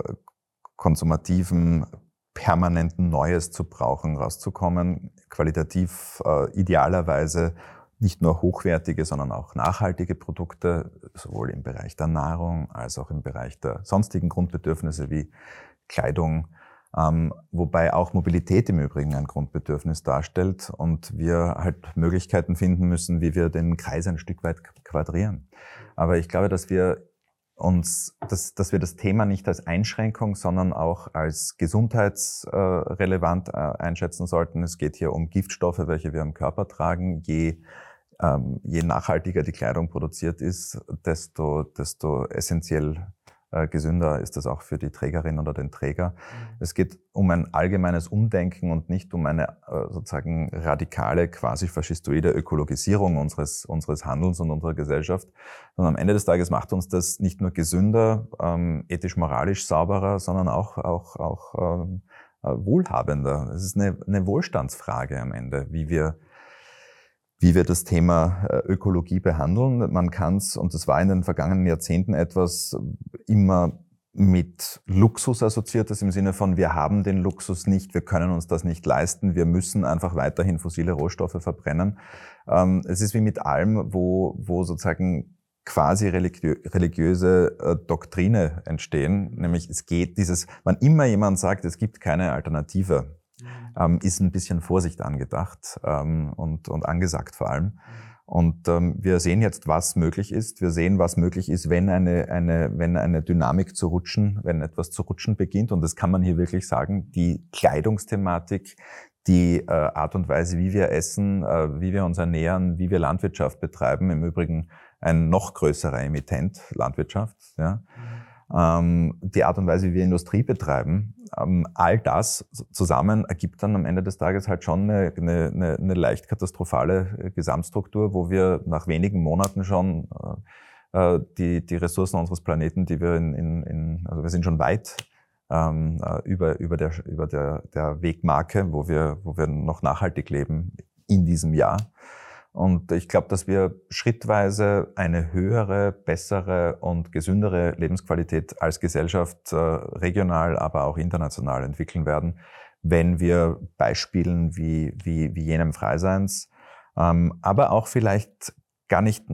konsumativen, permanenten Neues zu brauchen, rauszukommen, qualitativ äh, idealerweise nicht nur hochwertige, sondern auch nachhaltige Produkte, sowohl im Bereich der Nahrung als auch im Bereich der sonstigen Grundbedürfnisse wie Kleidung, ähm, wobei auch Mobilität im Übrigen ein Grundbedürfnis darstellt und wir halt Möglichkeiten finden müssen, wie wir den Kreis ein Stück weit quadrieren. Aber ich glaube, dass wir uns, dass, dass wir das Thema nicht als Einschränkung, sondern auch als gesundheitsrelevant äh, einschätzen sollten. Es geht hier um Giftstoffe, welche wir im Körper tragen. Je, ähm, je nachhaltiger die Kleidung produziert ist, desto, desto essentiell gesünder ist das auch für die Trägerin oder den Träger. Mhm. Es geht um ein allgemeines Umdenken und nicht um eine äh, sozusagen radikale, quasi faschistoide Ökologisierung unseres, unseres Handelns und unserer Gesellschaft, sondern am Ende des Tages macht uns das nicht nur gesünder, ähm, ethisch-moralisch sauberer, sondern auch, auch, auch ähm, äh, wohlhabender. Es ist eine, eine Wohlstandsfrage am Ende, wie wir wie wir das Thema äh, Ökologie behandeln. Man kann es, und das war in den vergangenen Jahrzehnten etwas immer mit Luxus assoziiertes im Sinne von, wir haben den Luxus nicht, wir können uns das nicht leisten, wir müssen einfach weiterhin fossile Rohstoffe verbrennen. Ähm, es ist wie mit allem, wo, wo sozusagen quasi religiö religiöse äh, Doktrine entstehen, nämlich es geht dieses, wann immer jemand sagt, es gibt keine Alternative, ähm, ist ein bisschen Vorsicht angedacht ähm, und, und angesagt vor allem. Und ähm, wir sehen jetzt, was möglich ist. Wir sehen, was möglich ist, wenn eine, eine, wenn eine Dynamik zu rutschen, wenn etwas zu rutschen beginnt. Und das kann man hier wirklich sagen. Die Kleidungsthematik, die äh, Art und Weise, wie wir essen, äh, wie wir uns ernähren, wie wir Landwirtschaft betreiben. Im Übrigen ein noch größerer Emittent, Landwirtschaft. Ja. Ähm, die Art und Weise, wie wir Industrie betreiben, ähm, all das zusammen ergibt dann am Ende des Tages halt schon eine, eine, eine leicht katastrophale äh, Gesamtstruktur, wo wir nach wenigen Monaten schon äh, äh, die, die Ressourcen unseres Planeten, die wir in, in, in also wir sind schon weit ähm, äh, über, über, der, über der, der Wegmarke, wo wir, wo wir noch nachhaltig leben in diesem Jahr. Und ich glaube, dass wir schrittweise eine höhere, bessere und gesündere Lebensqualität als Gesellschaft äh, regional, aber auch international entwickeln werden, wenn wir Beispielen wie, wie, wie jenem Freiseins, ähm, aber auch vielleicht gar nicht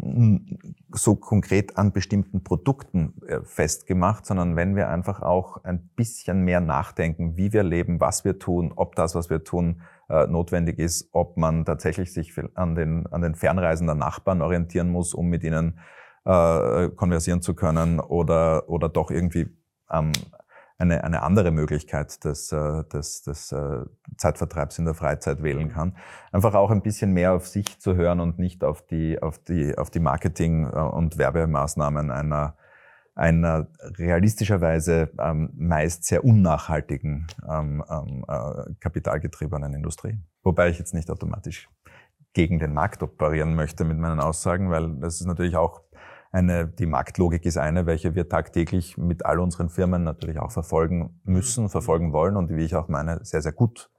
so konkret an bestimmten Produkten äh, festgemacht, sondern wenn wir einfach auch ein bisschen mehr nachdenken, wie wir leben, was wir tun, ob das, was wir tun, notwendig ist, ob man tatsächlich sich an den, an den fernreisenden Nachbarn orientieren muss, um mit ihnen äh, konversieren zu können oder, oder doch irgendwie ähm, eine, eine andere Möglichkeit des, äh, des, des äh, Zeitvertreibs in der Freizeit wählen kann. Einfach auch ein bisschen mehr auf sich zu hören und nicht auf die, auf die, auf die Marketing- äh, und Werbemaßnahmen einer einer realistischerweise ähm, meist sehr unnachhaltigen ähm, ähm, äh, kapitalgetriebenen Industrie. Wobei ich jetzt nicht automatisch gegen den Markt operieren möchte mit meinen Aussagen, weil das ist natürlich auch eine, die Marktlogik ist eine, welche wir tagtäglich mit all unseren Firmen natürlich auch verfolgen müssen, verfolgen wollen und wie ich auch meine, sehr, sehr gut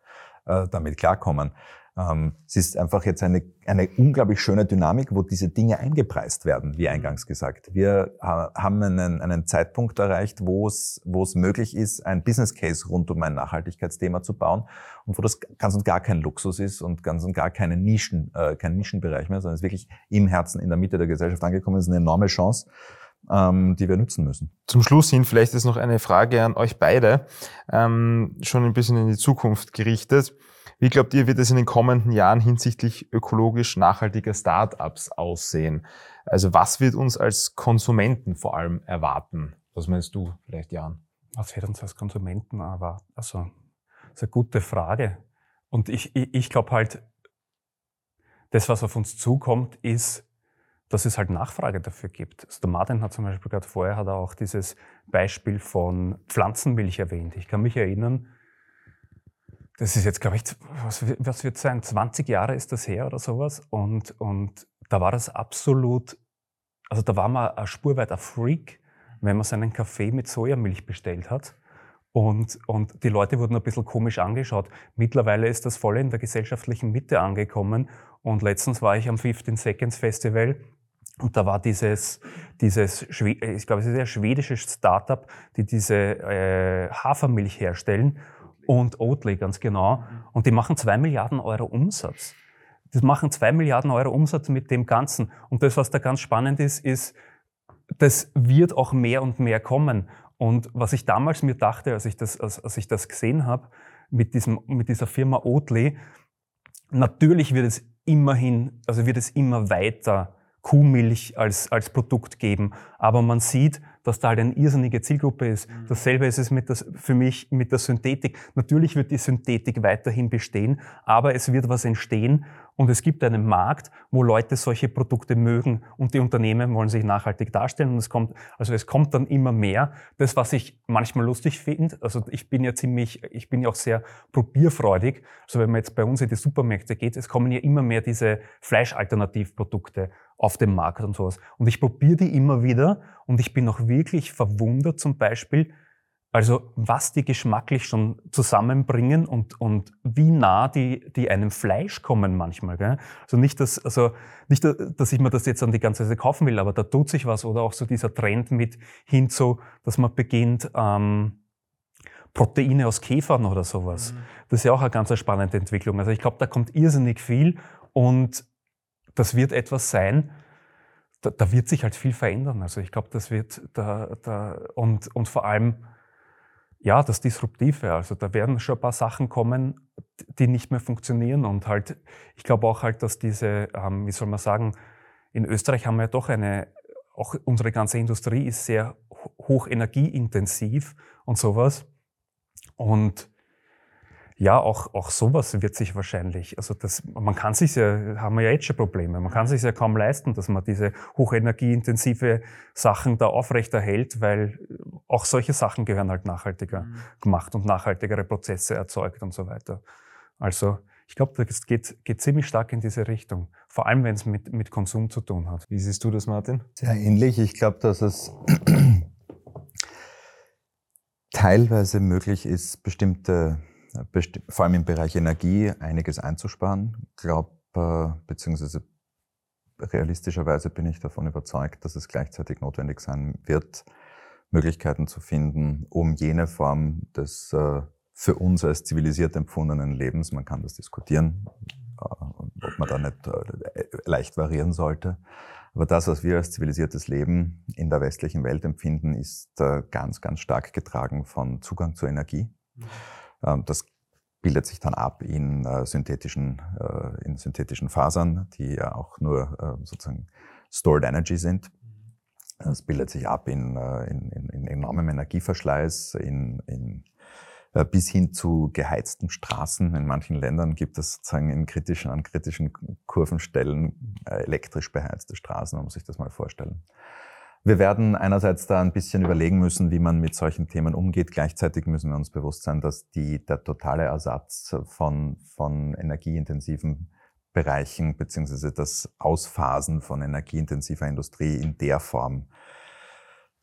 äh, damit klarkommen. Ähm, es ist einfach jetzt eine, eine unglaublich schöne Dynamik, wo diese Dinge eingepreist werden, wie eingangs gesagt. Wir haben einen, einen Zeitpunkt erreicht, wo es, wo es möglich ist, ein Business Case rund um ein Nachhaltigkeitsthema zu bauen und wo das ganz und gar kein Luxus ist und ganz und gar keine Nischen, äh, kein Nischenbereich mehr, sondern es wirklich im Herzen, in der Mitte der Gesellschaft angekommen ist, eine enorme Chance ähm, die wir nutzen müssen. Zum Schluss hin vielleicht ist noch eine Frage an euch beide, ähm, schon ein bisschen in die Zukunft gerichtet. Wie glaubt ihr, wird es in den kommenden Jahren hinsichtlich ökologisch nachhaltiger Startups aussehen? Also was wird uns als Konsumenten vor allem erwarten? Was meinst du vielleicht, Jan? Was wird uns als Konsumenten erwarten? Also, das ist eine gute Frage. Und ich, ich, ich glaube halt, das, was auf uns zukommt, ist, dass es halt Nachfrage dafür gibt. Also der Martin hat zum Beispiel gerade vorher hat er auch dieses Beispiel von Pflanzenmilch erwähnt. Ich kann mich erinnern, das ist jetzt, glaube ich, was, was wird sein? 20 Jahre ist das her oder sowas. Und, und da war das absolut, also da war man ein spurweiter Freak, wenn man seinen Kaffee mit Sojamilch bestellt hat. Und, und die Leute wurden ein bisschen komisch angeschaut. Mittlerweile ist das voll in der gesellschaftlichen Mitte angekommen. Und letztens war ich am 15 Seconds Festival und da war dieses, dieses ich glaube, es ist ein schwedisches Startup, die diese äh, Hafermilch herstellen und Oatly ganz genau. Und die machen zwei Milliarden Euro Umsatz. Die machen zwei Milliarden Euro Umsatz mit dem Ganzen. Und das, was da ganz spannend ist, ist, das wird auch mehr und mehr kommen. Und was ich damals mir dachte, als ich das, als, als ich das gesehen habe, mit, mit dieser Firma Oatly, natürlich wird es immerhin, also wird es immer weiter Kuhmilch als, als Produkt geben. Aber man sieht, dass da halt eine irrsinnige Zielgruppe ist. Mhm. Dasselbe ist es mit das, für mich mit der Synthetik. Natürlich wird die Synthetik weiterhin bestehen, aber es wird was entstehen und es gibt einen Markt, wo Leute solche Produkte mögen und die Unternehmen wollen sich nachhaltig darstellen und es kommt, also es kommt dann immer mehr. Das, was ich manchmal lustig finde, also ich bin ja ziemlich, ich bin ja auch sehr probierfreudig. Also wenn man jetzt bei uns in die Supermärkte geht, es kommen ja immer mehr diese Fleischalternativprodukte auf dem Markt und sowas. Und ich probiere die immer wieder und ich bin auch wirklich verwundert zum Beispiel, also was die geschmacklich schon zusammenbringen und, und wie nah die, die einem Fleisch kommen manchmal. Gell? Also nicht, dass, also nicht, dass ich mir das jetzt an die ganze Zeit kaufen will, aber da tut sich was. Oder auch so dieser Trend mit hin zu, dass man beginnt, ähm, Proteine aus Käfern oder sowas. Mhm. Das ist ja auch eine ganz spannende Entwicklung. Also ich glaube, da kommt irrsinnig viel und das wird etwas sein, da, da wird sich halt viel verändern. Also ich glaube, das wird da, da und, und vor allem ja, das Disruptive. Also da werden schon ein paar Sachen kommen, die nicht mehr funktionieren. Und halt, ich glaube auch halt, dass diese, ähm, wie soll man sagen, in Österreich haben wir ja doch eine, auch unsere ganze Industrie ist sehr hoch energieintensiv und sowas. Und ja, auch, auch sowas wird sich wahrscheinlich, also das, man kann sich ja, haben wir ja jetzt schon Probleme, man kann sich ja kaum leisten, dass man diese hochenergieintensive Sachen da aufrechterhält, weil auch solche Sachen gehören halt nachhaltiger mhm. gemacht und nachhaltigere Prozesse erzeugt und so weiter. Also, ich glaube, das geht, geht ziemlich stark in diese Richtung. Vor allem, wenn es mit, mit Konsum zu tun hat. Wie siehst du das, Martin? Sehr ähnlich. Ich glaube, dass es [clears throat] teilweise möglich ist, bestimmte vor allem im Bereich Energie einiges einzusparen. Ich glaube, äh, beziehungsweise realistischerweise bin ich davon überzeugt, dass es gleichzeitig notwendig sein wird, Möglichkeiten zu finden, um jene Form des äh, für uns als zivilisiert empfundenen Lebens, man kann das diskutieren, äh, ob man da nicht leicht variieren sollte, aber das, was wir als zivilisiertes Leben in der westlichen Welt empfinden, ist ganz, ganz stark getragen von Zugang zur Energie. Mhm. Ähm, das bildet sich dann ab in äh, synthetischen, äh, in synthetischen Fasern, die ja auch nur äh, sozusagen Stored Energy sind. Es bildet sich ab in, in, in, enormem Energieverschleiß, in, in, bis hin zu geheizten Straßen. In manchen Ländern gibt es sozusagen in kritischen, an kritischen Kurvenstellen elektrisch beheizte Straßen, man muss sich das mal vorstellen. Wir werden einerseits da ein bisschen überlegen müssen, wie man mit solchen Themen umgeht. Gleichzeitig müssen wir uns bewusst sein, dass die, der totale Ersatz von, von energieintensiven Bereichen beziehungsweise das Ausphasen von energieintensiver Industrie in der Form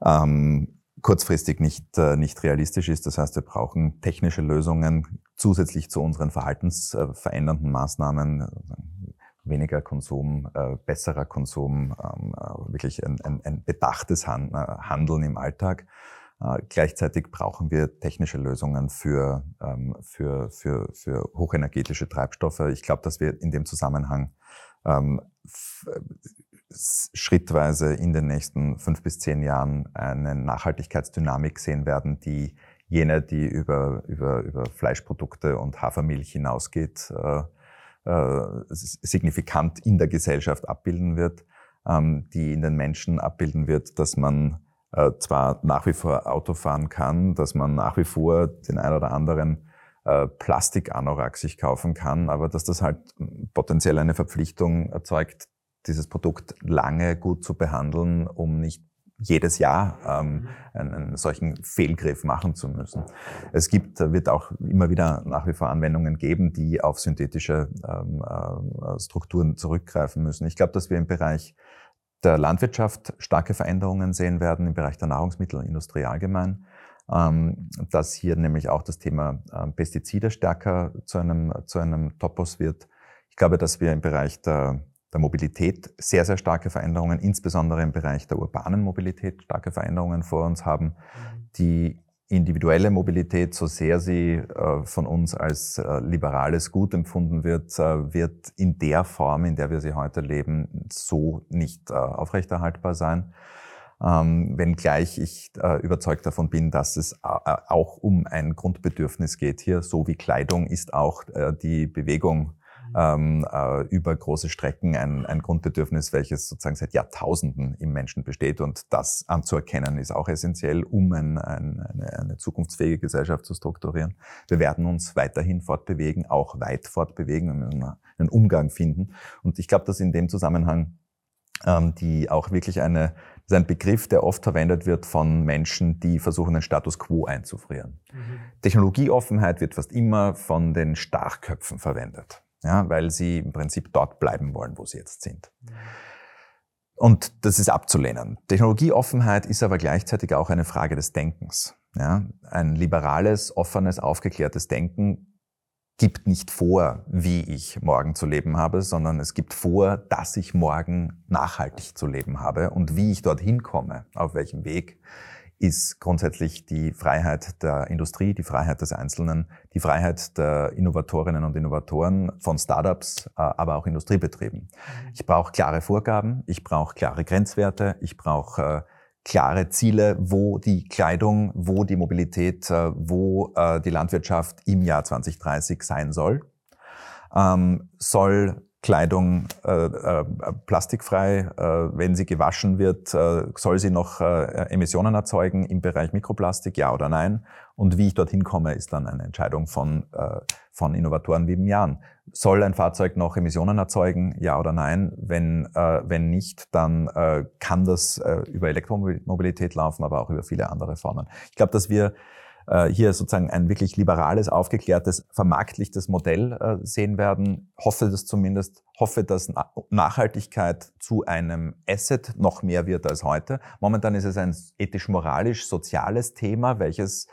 ähm, kurzfristig nicht, äh, nicht realistisch ist. Das heißt, wir brauchen technische Lösungen zusätzlich zu unseren verhaltensverändernden Maßnahmen, weniger Konsum, äh, besserer Konsum, ähm, äh, wirklich ein, ein, ein bedachtes Han äh, Handeln im Alltag. Äh, gleichzeitig brauchen wir technische Lösungen für, ähm, für, für, für hochenergetische Treibstoffe. Ich glaube, dass wir in dem Zusammenhang ähm, schrittweise in den nächsten fünf bis zehn Jahren eine Nachhaltigkeitsdynamik sehen werden, die jene, die über, über, über Fleischprodukte und Hafermilch hinausgeht, äh, signifikant in der Gesellschaft abbilden wird, ähm, die in den Menschen abbilden wird, dass man äh, zwar nach wie vor Auto fahren kann, dass man nach wie vor den ein oder anderen äh, Plastikanorak sich kaufen kann, aber dass das halt potenziell eine Verpflichtung erzeugt, dieses Produkt lange gut zu behandeln, um nicht jedes Jahr ähm, mhm. einen, solchen Fehlgriff machen zu müssen. Es gibt, wird auch immer wieder nach wie vor Anwendungen geben, die auf synthetische ähm, äh, Strukturen zurückgreifen müssen. Ich glaube, dass wir im Bereich der Landwirtschaft starke Veränderungen sehen werden, im Bereich der Nahrungsmittelindustrie allgemein, ähm, dass hier nämlich auch das Thema äh, Pestizide stärker zu einem, zu einem Topos wird. Ich glaube, dass wir im Bereich der der Mobilität sehr, sehr starke Veränderungen, insbesondere im Bereich der urbanen Mobilität starke Veränderungen vor uns haben. Mhm. Die individuelle Mobilität, so sehr sie äh, von uns als äh, liberales Gut empfunden wird, äh, wird in der Form, in der wir sie heute leben, so nicht äh, aufrechterhaltbar sein. Ähm, wenngleich ich äh, überzeugt davon bin, dass es äh, auch um ein Grundbedürfnis geht hier, so wie Kleidung ist auch die Bewegung ähm, äh, über große Strecken ein, ein Grundbedürfnis, welches sozusagen seit Jahrtausenden im Menschen besteht. Und das anzuerkennen ist auch essentiell, um ein, ein, eine, eine zukunftsfähige Gesellschaft zu strukturieren. Wir werden uns weiterhin fortbewegen, auch weit fortbewegen, und einen Umgang finden. Und ich glaube, dass in dem Zusammenhang ähm, die auch wirklich eine, das ist ein Begriff, der oft verwendet wird von Menschen, die versuchen, den Status quo einzufrieren. Mhm. Technologieoffenheit wird fast immer von den Starköpfen verwendet ja, weil sie im Prinzip dort bleiben wollen, wo sie jetzt sind. Und das ist abzulehnen. Technologieoffenheit ist aber gleichzeitig auch eine Frage des Denkens. Ja, ein liberales, offenes, aufgeklärtes Denken gibt nicht vor, wie ich morgen zu leben habe, sondern es gibt vor, dass ich morgen nachhaltig zu leben habe und wie ich dorthin komme, auf welchem Weg ist grundsätzlich die Freiheit der Industrie, die Freiheit des Einzelnen, die Freiheit der Innovatorinnen und Innovatoren von Startups, äh, aber auch Industriebetrieben. Mhm. Ich brauche klare Vorgaben, ich brauche klare Grenzwerte, ich brauche äh, klare Ziele, wo die Kleidung, wo die Mobilität, äh, wo die Landwirtschaft im Jahr 2030 sein soll. Ähm, soll Kleidung äh, äh, plastikfrei, äh, wenn sie gewaschen wird, äh, soll sie noch äh, Emissionen erzeugen im Bereich Mikroplastik, ja oder nein? Und wie ich dorthin komme, ist dann eine Entscheidung von, äh, von Innovatoren wie im Jahren. Soll ein Fahrzeug noch Emissionen erzeugen, ja oder nein? Wenn, äh, wenn nicht, dann äh, kann das äh, über Elektromobilität laufen, aber auch über viele andere Formen. Ich glaube, dass wir hier sozusagen ein wirklich liberales, aufgeklärtes, vermarktlichtes Modell äh, sehen werden. Hoffe das zumindest, hoffe, dass Nachhaltigkeit zu einem Asset noch mehr wird als heute. Momentan ist es ein ethisch-moralisch-soziales Thema, welches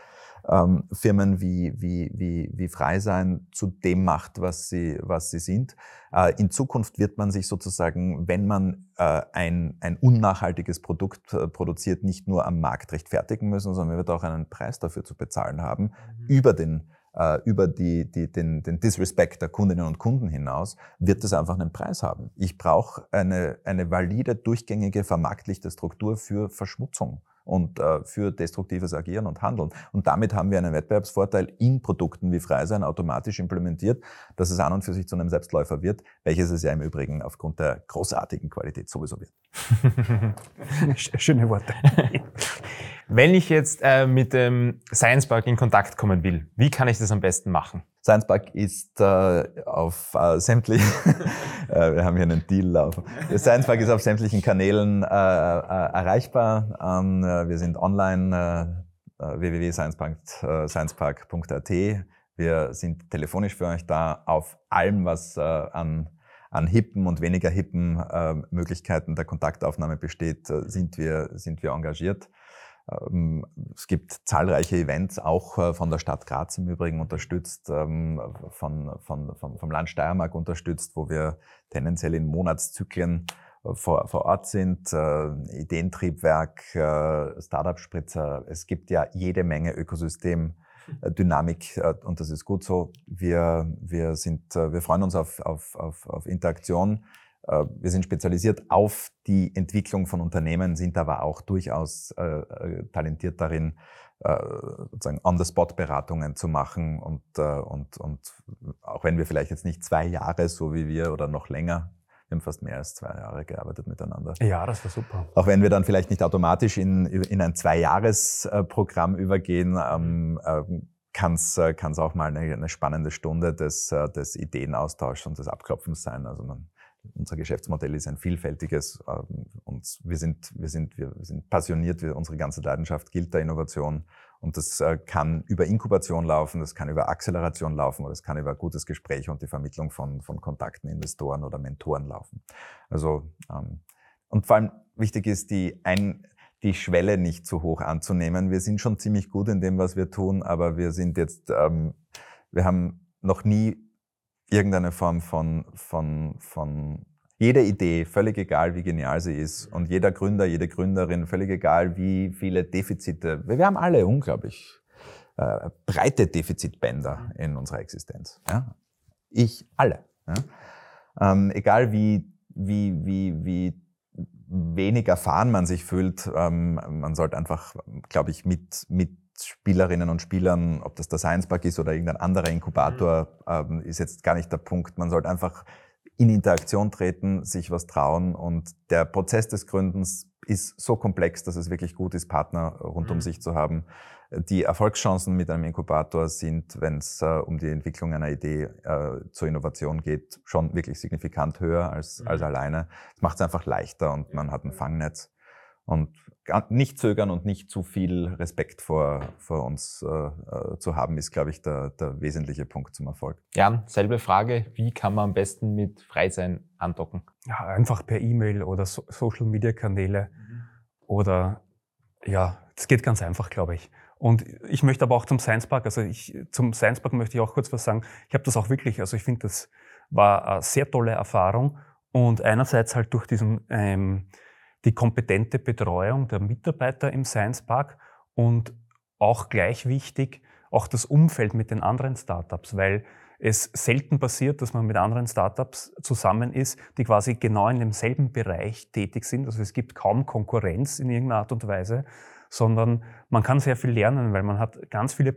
ähm, Firmen wie, wie, wie, wie Frei sein zu dem macht, was sie, was sie sind. Äh, in Zukunft wird man sich sozusagen, wenn man äh, ein, ein unnachhaltiges Produkt äh, produziert, nicht nur am Markt rechtfertigen müssen, sondern man wird auch einen Preis dafür zu bezahlen haben, mhm. über den äh, über die, die, den, den Disrespect der Kundinnen und Kunden hinaus, wird es einfach einen Preis haben. Ich brauche eine, eine valide, durchgängige, vermarktlichte Struktur für Verschmutzung und äh, für destruktives Agieren und Handeln. Und damit haben wir einen Wettbewerbsvorteil in Produkten wie Freisein automatisch implementiert, dass es an und für sich zu einem Selbstläufer wird, welches es ja im Übrigen aufgrund der großartigen Qualität sowieso wird. [laughs] Schöne Worte. Wenn ich jetzt äh, mit dem Science Park in Kontakt kommen will, wie kann ich das am besten machen? Science Park ist äh, auf äh, sämtlichen, [laughs] äh, wir haben hier einen Deal laufen. Science Park ist auf sämtlichen Kanälen äh, äh, erreichbar. Ähm, äh, wir sind online äh, www.sciencepark.at. Wir sind telefonisch für euch da auf allem, was äh, an an hippen und weniger hippen äh, Möglichkeiten der Kontaktaufnahme besteht, äh, sind wir, sind wir engagiert. Ähm, es gibt zahlreiche Events, auch äh, von der Stadt Graz im Übrigen unterstützt, ähm, von, von, vom Land Steiermark unterstützt, wo wir tendenziell in Monatszyklen äh, vor, vor Ort sind, äh, Ideentriebwerk, Startup-Spritzer. Es gibt ja jede Menge Ökosystemdynamik und das ist gut so. Wir, wir, sind, wir freuen uns auf, auf, auf, auf Interaktion äh, wir sind spezialisiert auf die Entwicklung von Unternehmen, sind aber auch durchaus äh, äh talentiert darin, äh, sozusagen On-the-Spot-Beratungen zu machen. Und, äh, und, und auch wenn wir vielleicht jetzt nicht zwei Jahre, so wie wir, oder noch länger, wir haben fast mehr als zwei Jahre gearbeitet miteinander. Ja, das war super. Auch wenn wir dann vielleicht nicht automatisch in, in ein Zwei-Jahres-Programm übergehen, ähm, ähm, kann es äh, auch mal eine, eine, spannende Stunde des, des Ideenaustauschs und des Abklopfens sein. Also man, unser Geschäftsmodell ist ein vielfältiges ähm, und wir sind, wir sind, wir sind passioniert. Unsere ganze Leidenschaft gilt der Innovation und das äh, kann über Inkubation laufen, das kann über Acceleration laufen oder das kann über gutes Gespräch und die Vermittlung von, von Kontakten, Investoren oder Mentoren laufen. Also ähm, und vor allem wichtig ist die ein die Schwelle nicht zu hoch anzunehmen. Wir sind schon ziemlich gut in dem, was wir tun, aber wir sind jetzt, ähm, wir haben noch nie irgendeine Form von, von, von jeder Idee, völlig egal wie genial sie ist, und jeder Gründer, jede Gründerin, völlig egal wie viele Defizite. Wir haben alle unglaublich äh, breite Defizitbänder in unserer Existenz. Ja? Ich, alle. Ja? Ähm, egal wie, wie, wie, wie wenig erfahren man sich fühlt, ähm, man sollte einfach, glaube ich, mit, mit Spielerinnen und Spielern, ob das der Science Park ist oder irgendein anderer Inkubator, mhm. ähm, ist jetzt gar nicht der Punkt. Man sollte einfach in Interaktion treten, sich was trauen und der Prozess des Gründens ist so komplex, dass es wirklich gut ist, Partner rund mhm. um sich zu haben. Die Erfolgschancen mit einem Inkubator sind, wenn es äh, um die Entwicklung einer Idee äh, zur Innovation geht, schon wirklich signifikant höher als, mhm. als alleine. Es macht es einfach leichter und man hat ein Fangnetz. Und nicht zögern und nicht zu viel Respekt vor, vor uns äh, äh, zu haben, ist, glaube ich, der, der wesentliche Punkt zum Erfolg. Jan, selbe Frage. Wie kann man am besten mit Freisein andocken? Ja, einfach per E-Mail oder so Social-Media-Kanäle mhm. oder ja, das geht ganz einfach, glaube ich. Und ich möchte aber auch zum Science Park, also ich, zum Science Park möchte ich auch kurz was sagen. Ich habe das auch wirklich, also ich finde, das war eine sehr tolle Erfahrung und einerseits halt durch diesen ähm, die kompetente Betreuung der Mitarbeiter im Science Park und auch gleich wichtig, auch das Umfeld mit den anderen Startups, weil es selten passiert, dass man mit anderen Startups zusammen ist, die quasi genau in demselben Bereich tätig sind. Also es gibt kaum Konkurrenz in irgendeiner Art und Weise, sondern man kann sehr viel lernen, weil man hat ganz viele,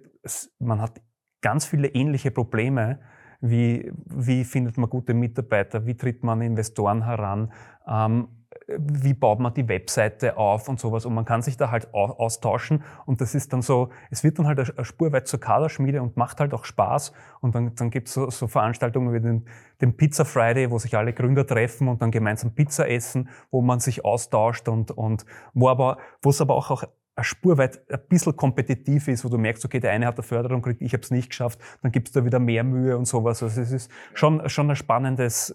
man hat ganz viele ähnliche Probleme. Wie, wie findet man gute Mitarbeiter? Wie tritt man Investoren heran? Ähm, wie baut man die Webseite auf und sowas. Und man kann sich da halt austauschen. Und das ist dann so, es wird dann halt eine Spur weit zur Kaderschmiede und macht halt auch Spaß. Und dann, dann gibt es so, so Veranstaltungen wie den, den Pizza Friday, wo sich alle Gründer treffen und dann gemeinsam Pizza essen, wo man sich austauscht und, und wo aber, wo es aber auch, auch eine Spur weit ein bisschen kompetitiv ist, wo du merkst, okay, der eine hat eine Förderung gekriegt, ich habe es nicht geschafft, dann gibt es da wieder mehr Mühe und sowas. Also es ist schon, schon ein spannendes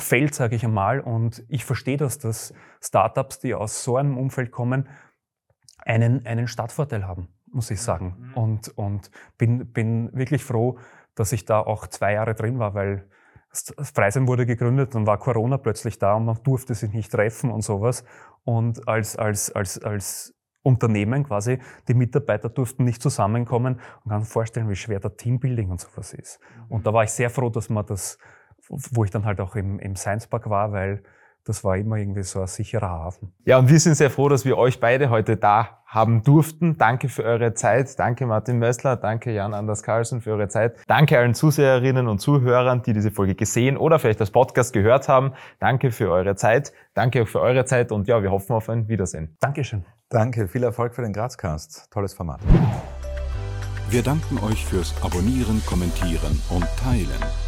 Feld, sage ich einmal. Und ich verstehe das, dass Startups, die aus so einem Umfeld kommen, einen, einen Startvorteil haben, muss ich sagen. Mhm. Und, und bin, bin wirklich froh, dass ich da auch zwei Jahre drin war, weil Freisem wurde gegründet, dann war Corona plötzlich da und man durfte sich nicht treffen und sowas. Und als, als, als, als Unternehmen quasi, die Mitarbeiter durften nicht zusammenkommen und kann vorstellen, wie schwer der Teambuilding und sowas ist. Und da war ich sehr froh, dass man das wo ich dann halt auch im, im Science Park war, weil das war immer irgendwie so ein sicherer Hafen. Ja, und wir sind sehr froh, dass wir euch beide heute da haben durften. Danke für eure Zeit. Danke Martin Mössler. Danke Jan Anders Carlsen für eure Zeit. Danke allen Zuseherinnen und Zuhörern, die diese Folge gesehen oder vielleicht das Podcast gehört haben. Danke für eure Zeit. Danke auch für eure Zeit und ja, wir hoffen auf ein Wiedersehen. Dankeschön. Danke. Viel Erfolg für den Grazcast. Tolles Format. Wir danken euch fürs Abonnieren, Kommentieren und Teilen.